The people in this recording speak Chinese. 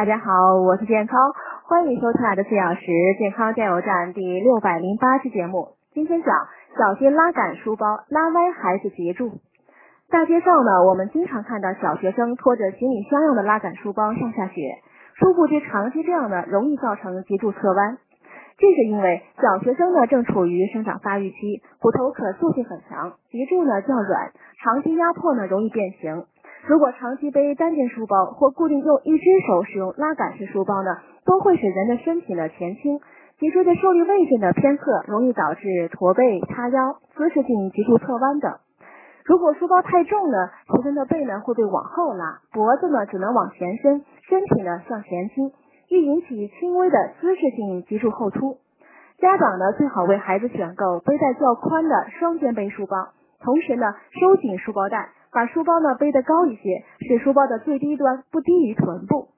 大家好，我是健康，欢迎收看的四小时健康加油站第六百零八期节目。今天讲小心拉杆书包拉歪孩子脊柱。大街上呢，我们经常看到小学生拖着行李箱样的拉杆书包上下学，殊不知长期这样呢，容易造成脊柱侧弯。这是因为小学生呢正处于生长发育期，骨头可塑性很强，脊柱呢较软，长期压迫呢容易变形。如果长期背单肩书包或固定用一只手使用拉杆式书包呢，都会使人的身体呢前倾，脊椎的受力位置呢偏侧，容易导致驼背、塌腰、姿势性脊柱侧弯等。如果书包太重呢，学生的背呢会被往后拉，脖子呢只能往前伸，身体呢向前倾。易引起轻微的姿势性脊柱后凸。家长呢最好为孩子选购背带较宽的双肩背书包，同时呢收紧书包带，把书包呢背得高一些，使书包的最低端不低于臀部。